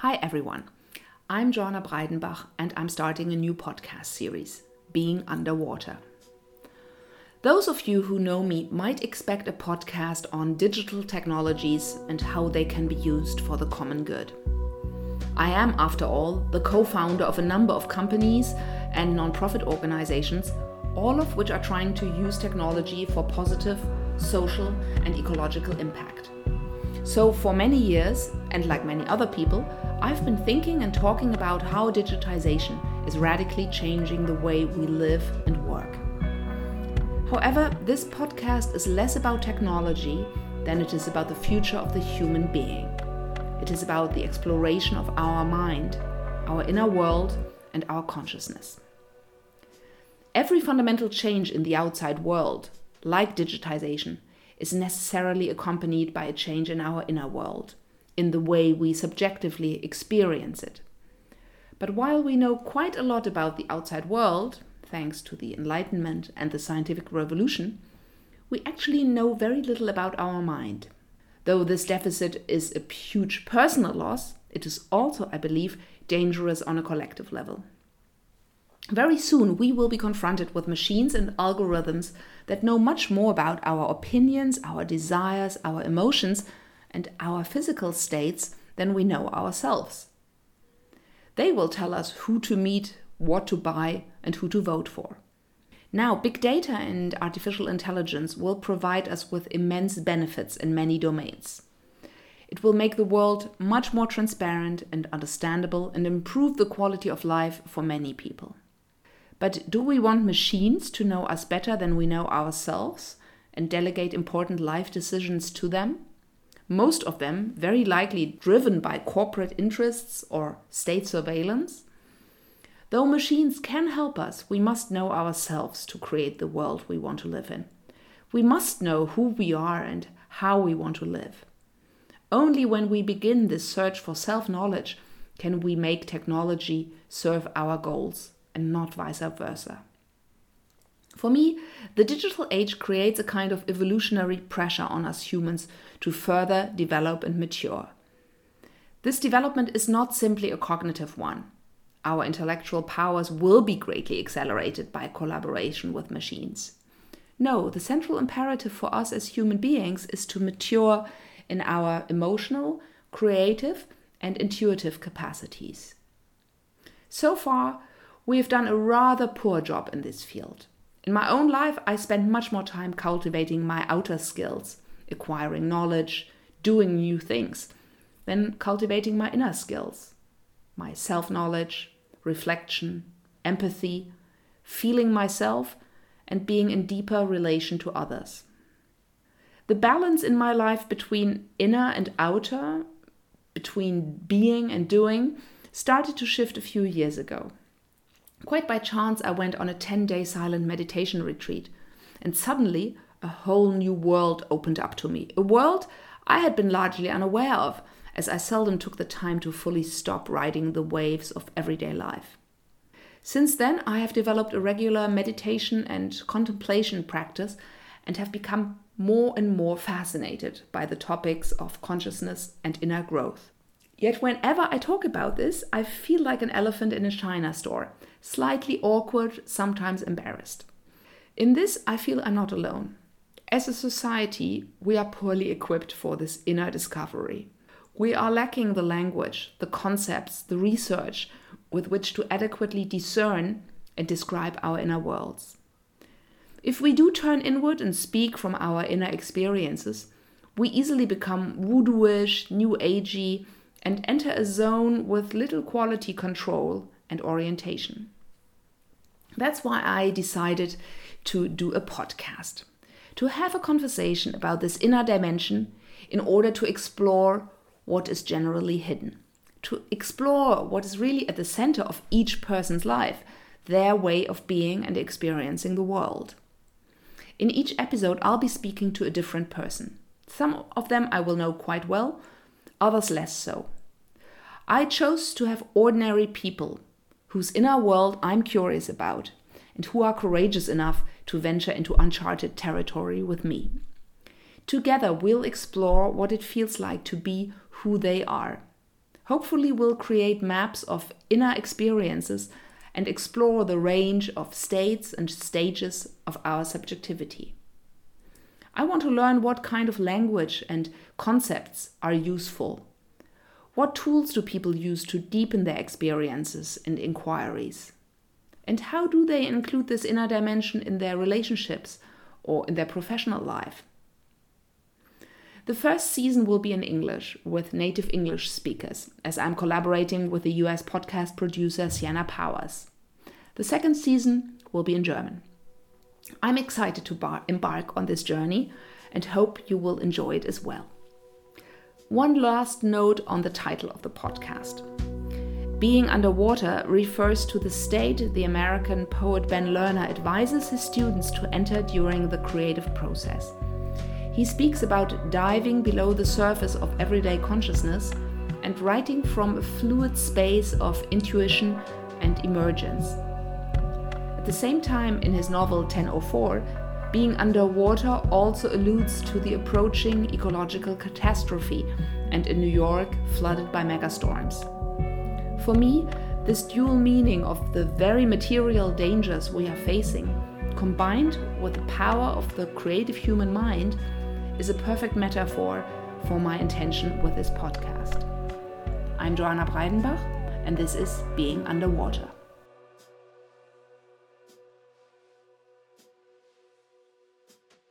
Hi everyone. I'm Joanna Breidenbach and I'm starting a new podcast series, Being Underwater. Those of you who know me might expect a podcast on digital technologies and how they can be used for the common good. I am, after all, the co founder of a number of companies and non-profit organizations, all of which are trying to use technology for positive social and ecological impact. So, for many years, and like many other people, I've been thinking and talking about how digitization is radically changing the way we live and work. However, this podcast is less about technology than it is about the future of the human being. It is about the exploration of our mind, our inner world, and our consciousness. Every fundamental change in the outside world, like digitization, is necessarily accompanied by a change in our inner world, in the way we subjectively experience it. But while we know quite a lot about the outside world, thanks to the Enlightenment and the scientific revolution, we actually know very little about our mind. Though this deficit is a huge personal loss, it is also, I believe, dangerous on a collective level. Very soon, we will be confronted with machines and algorithms that know much more about our opinions, our desires, our emotions, and our physical states than we know ourselves. They will tell us who to meet, what to buy, and who to vote for. Now, big data and artificial intelligence will provide us with immense benefits in many domains. It will make the world much more transparent and understandable and improve the quality of life for many people. But do we want machines to know us better than we know ourselves and delegate important life decisions to them? Most of them very likely driven by corporate interests or state surveillance? Though machines can help us, we must know ourselves to create the world we want to live in. We must know who we are and how we want to live. Only when we begin this search for self knowledge can we make technology serve our goals and not vice versa. For me, the digital age creates a kind of evolutionary pressure on us humans to further develop and mature. This development is not simply a cognitive one. Our intellectual powers will be greatly accelerated by collaboration with machines. No, the central imperative for us as human beings is to mature in our emotional, creative, and intuitive capacities. So far, we have done a rather poor job in this field. In my own life, I spent much more time cultivating my outer skills, acquiring knowledge, doing new things, than cultivating my inner skills, my self knowledge, reflection, empathy, feeling myself, and being in deeper relation to others. The balance in my life between inner and outer, between being and doing, started to shift a few years ago. Quite by chance, I went on a 10 day silent meditation retreat, and suddenly a whole new world opened up to me. A world I had been largely unaware of, as I seldom took the time to fully stop riding the waves of everyday life. Since then, I have developed a regular meditation and contemplation practice and have become more and more fascinated by the topics of consciousness and inner growth. Yet, whenever I talk about this, I feel like an elephant in a china store, slightly awkward, sometimes embarrassed. In this, I feel I'm not alone. As a society, we are poorly equipped for this inner discovery. We are lacking the language, the concepts, the research with which to adequately discern and describe our inner worlds. If we do turn inward and speak from our inner experiences, we easily become voodooish, new agey, and enter a zone with little quality control and orientation. That's why I decided to do a podcast, to have a conversation about this inner dimension in order to explore what is generally hidden, to explore what is really at the center of each person's life, their way of being and experiencing the world. In each episode, I'll be speaking to a different person. Some of them I will know quite well, others less so. I chose to have ordinary people whose inner world I'm curious about and who are courageous enough to venture into uncharted territory with me. Together, we'll explore what it feels like to be who they are, hopefully we'll create maps of inner experiences and explore the range of states and stages of our subjectivity. I want to learn what kind of language and concepts are useful. What tools do people use to deepen their experiences and inquiries? And how do they include this inner dimension in their relationships or in their professional life? The first season will be in English with native English speakers, as I'm collaborating with the US podcast producer Sienna Powers. The second season will be in German. I'm excited to embark on this journey and hope you will enjoy it as well. One last note on the title of the podcast. Being underwater refers to the state the American poet Ben Lerner advises his students to enter during the creative process. He speaks about diving below the surface of everyday consciousness and writing from a fluid space of intuition and emergence At the same time, in his novel 1004, being underwater also alludes to the approaching ecological catastrophe and in New York flooded by megastorms. For me, this dual meaning of the very material dangers we are facing, combined with the power of the creative human mind, is a perfect metaphor for my intention with this podcast. I'm Joanna Breidenbach, and this is Being Underwater.